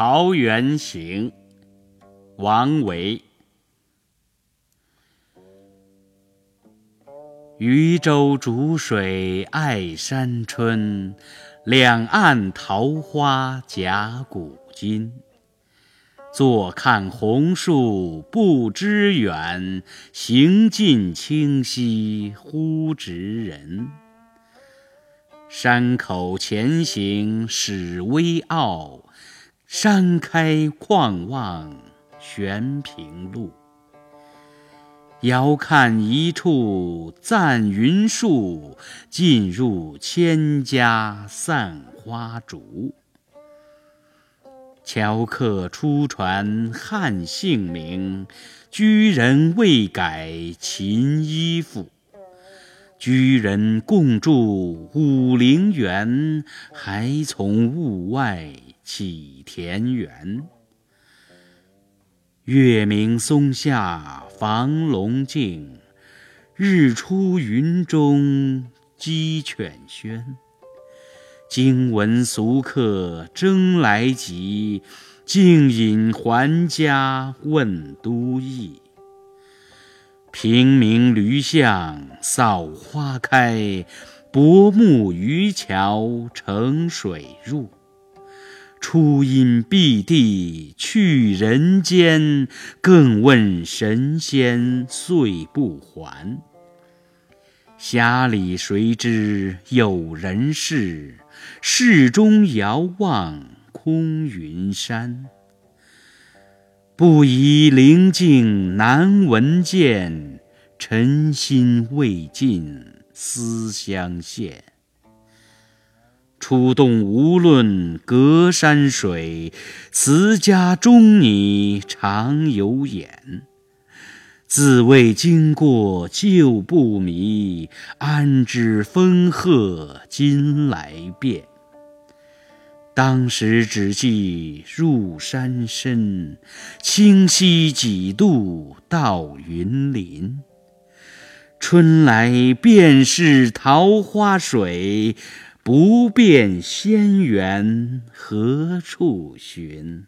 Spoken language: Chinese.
桃源行，王维。渔舟逐水爱山春，两岸桃花夹古今。坐看红树不知远，行尽清溪忽值人。山口前行始微傲，山开旷望悬平路。遥看一处赞云树，尽入千家散花竹。樵客初传汉姓名，居人未改秦衣服。居人共筑武陵源，还从物外起田园。月明松下房龙静，日出云中鸡犬喧。惊闻俗客争来急，径引还家问都邑。平明驴巷扫花开，薄暮渔樵乘水入。初因碧地去人间，更问神仙岁不还。匣里谁知有人世，世中遥望空云山。不疑灵境难闻见，尘心未尽思乡现。出洞无论隔山水，辞家终你常有眼。自谓经过旧不迷，安知风鹤今来变？当时只记入山深，清溪几度到云林。春来便是桃花水，不辨仙缘何处寻。